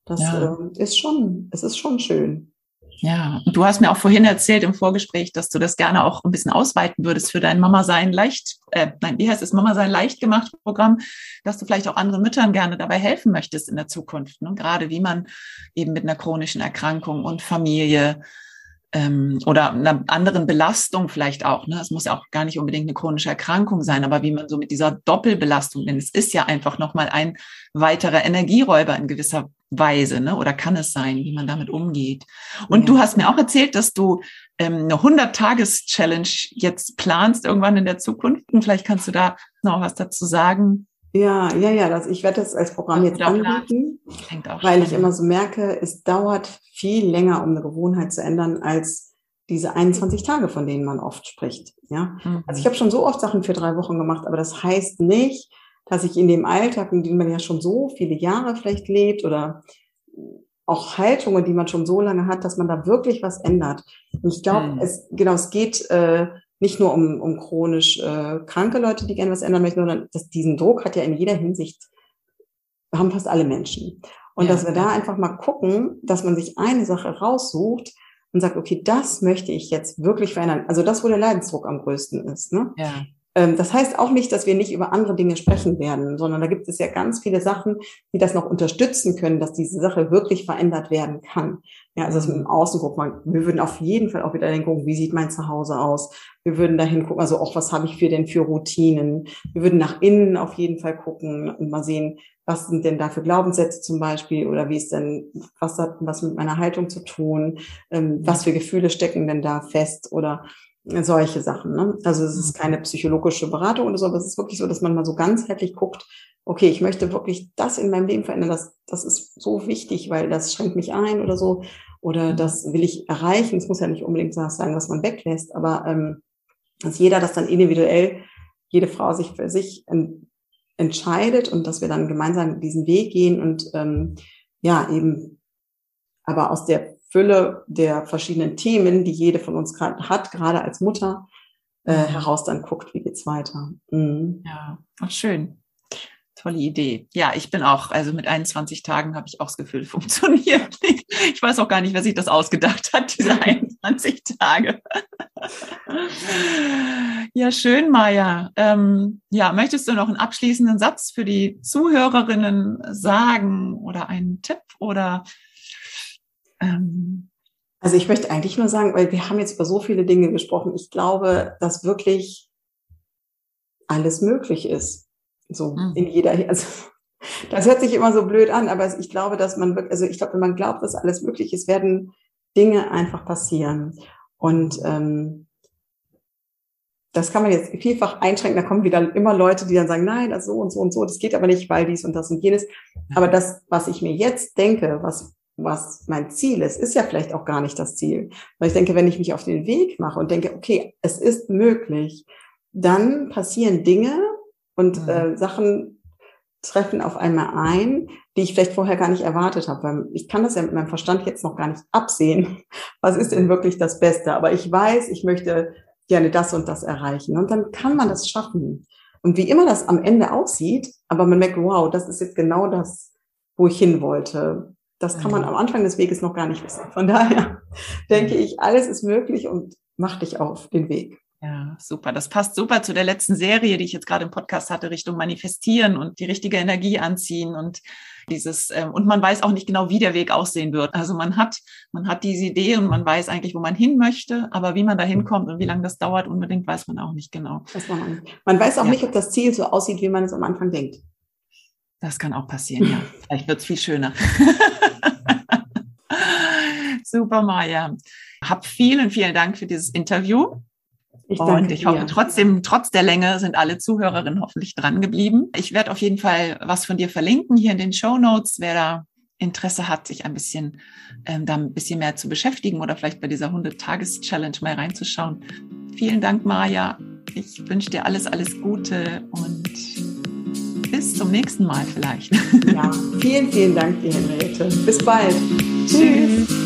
Das ja. äh, ist schon, es ist schon schön. Ja, und du hast mir auch vorhin erzählt im Vorgespräch, dass du das gerne auch ein bisschen ausweiten würdest für dein Mama sein leicht, äh, nein, wie heißt es, Mama sein leicht gemacht Programm, dass du vielleicht auch anderen Müttern gerne dabei helfen möchtest in der Zukunft. Ne? Gerade wie man eben mit einer chronischen Erkrankung und Familie ähm, oder einer anderen Belastung vielleicht auch. Ne? Es muss ja auch gar nicht unbedingt eine chronische Erkrankung sein, aber wie man so mit dieser Doppelbelastung, denn es ist ja einfach nochmal ein weiterer Energieräuber in gewisser Weise, ne? oder kann es sein, wie man damit umgeht. Und ja. du hast mir auch erzählt, dass du ähm, eine 100-Tages-Challenge jetzt planst irgendwann in der Zukunft. Und vielleicht kannst du da noch was dazu sagen. Ja, ja, ja. Das, ich werde das als Programm jetzt anbieten, weil ich immer so merke, es dauert viel länger, um eine Gewohnheit zu ändern, als diese 21 Tage, von denen man oft spricht. Ja, mhm. also ich habe schon so oft Sachen für drei Wochen gemacht, aber das heißt nicht, dass ich in dem Alltag, in dem man ja schon so viele Jahre vielleicht lebt oder auch Haltungen, die man schon so lange hat, dass man da wirklich was ändert. Und ich glaube, mhm. es genau, es geht äh, nicht nur um, um chronisch äh, kranke Leute, die gerne was ändern möchten, sondern dass diesen Druck hat ja in jeder Hinsicht, haben fast alle Menschen. Und ja. dass wir da einfach mal gucken, dass man sich eine Sache raussucht und sagt, okay, das möchte ich jetzt wirklich verändern. Also das, wo der Leidensdruck am größten ist. Ne? Ja. Ähm, das heißt auch nicht, dass wir nicht über andere Dinge sprechen werden, sondern da gibt es ja ganz viele Sachen, die das noch unterstützen können, dass diese Sache wirklich verändert werden kann. Ja, also das mit dem Außen gucken, wir würden auf jeden Fall auch wieder denken, wie sieht mein Zuhause aus? Wir würden dahin gucken, also auch was habe ich für denn für Routinen? Wir würden nach innen auf jeden Fall gucken und mal sehen, was sind denn da für Glaubenssätze zum Beispiel oder wie ist denn, was hat was mit meiner Haltung zu tun? Ähm, was für Gefühle stecken denn da fest oder solche Sachen. Ne? Also es ist mhm. keine psychologische Beratung oder so, aber es ist wirklich so, dass man mal so ganzheitlich guckt, okay, ich möchte wirklich das in meinem Leben verändern, das, das ist so wichtig, weil das schränkt mich ein oder so, oder mhm. das will ich erreichen. Es muss ja nicht unbedingt das sein, was man weglässt, aber ähm, dass jeder das dann individuell, jede Frau sich für sich en entscheidet und dass wir dann gemeinsam diesen Weg gehen und ähm, ja, eben aber aus der Fülle der verschiedenen Themen, die jede von uns gerade hat, gerade als Mutter, äh, mhm. heraus dann guckt, wie geht's weiter. Mhm. Ja, ach, schön. Tolle Idee. Ja, ich bin auch, also mit 21 Tagen habe ich auch das Gefühl, [laughs] funktioniert nicht. Ich weiß auch gar nicht, wer sich das ausgedacht hat, diese [laughs] 21 Tage. ja, schön, Maja. Ähm, ja, möchtest du noch einen abschließenden Satz für die Zuhörerinnen sagen oder einen Tipp oder ähm, also ich möchte eigentlich nur sagen, weil wir haben jetzt über so viele Dinge gesprochen. Ich glaube, dass wirklich alles möglich ist. So mhm. in jeder, also [laughs] das hört sich immer so blöd an, aber ich glaube, dass man wirklich, also ich glaube, wenn man glaubt, dass alles möglich ist, werden Dinge einfach passieren. Und ähm, das kann man jetzt vielfach einschränken. Da kommen wieder immer Leute, die dann sagen, nein, das so und so und so, das geht aber nicht, weil dies und das und jenes. Aber das, was ich mir jetzt denke, was was mein Ziel ist, ist ja vielleicht auch gar nicht das Ziel. Weil ich denke, wenn ich mich auf den Weg mache und denke, okay, es ist möglich, dann passieren Dinge und mhm. äh, Sachen treffen auf einmal ein, die ich vielleicht vorher gar nicht erwartet habe. Weil ich kann das ja mit meinem Verstand jetzt noch gar nicht absehen. [laughs] Was ist denn wirklich das Beste? Aber ich weiß, ich möchte gerne das und das erreichen. Und dann kann man das schaffen. Und wie immer das am Ende aussieht, aber man merkt, wow, das ist jetzt genau das, wo ich hin wollte das kann man mhm. am Anfang des Weges noch gar nicht wissen. Von daher [laughs] denke ich, alles ist möglich und mach dich auf den Weg. Ja, super. Das passt super zu der letzten Serie, die ich jetzt gerade im Podcast hatte, Richtung Manifestieren und die richtige Energie anziehen und dieses, ähm, und man weiß auch nicht genau, wie der Weg aussehen wird. Also man hat, man hat diese Idee und man weiß eigentlich, wo man hin möchte, aber wie man da hinkommt und wie lange das dauert, unbedingt weiß man auch nicht genau. Man, man, weiß auch ja. nicht, ob das Ziel so aussieht, wie man es am Anfang denkt. Das kann auch passieren, ja. [laughs] Vielleicht wird es viel schöner. [laughs] Super, Maja. Hab vielen, vielen Dank für dieses Interview. Ich und ich hoffe dir. trotzdem, trotz der Länge sind alle Zuhörerinnen hoffentlich dran geblieben. Ich werde auf jeden Fall was von dir verlinken hier in den Show Notes, wer da Interesse hat, sich ein bisschen ähm, da ein bisschen mehr zu beschäftigen oder vielleicht bei dieser 100-Tages-Challenge mal reinzuschauen. Vielen Dank, Maja. Ich wünsche dir alles, alles Gute und zum nächsten Mal vielleicht. Ja, vielen, vielen Dank, die Henriette. Bis bald. Tschüss.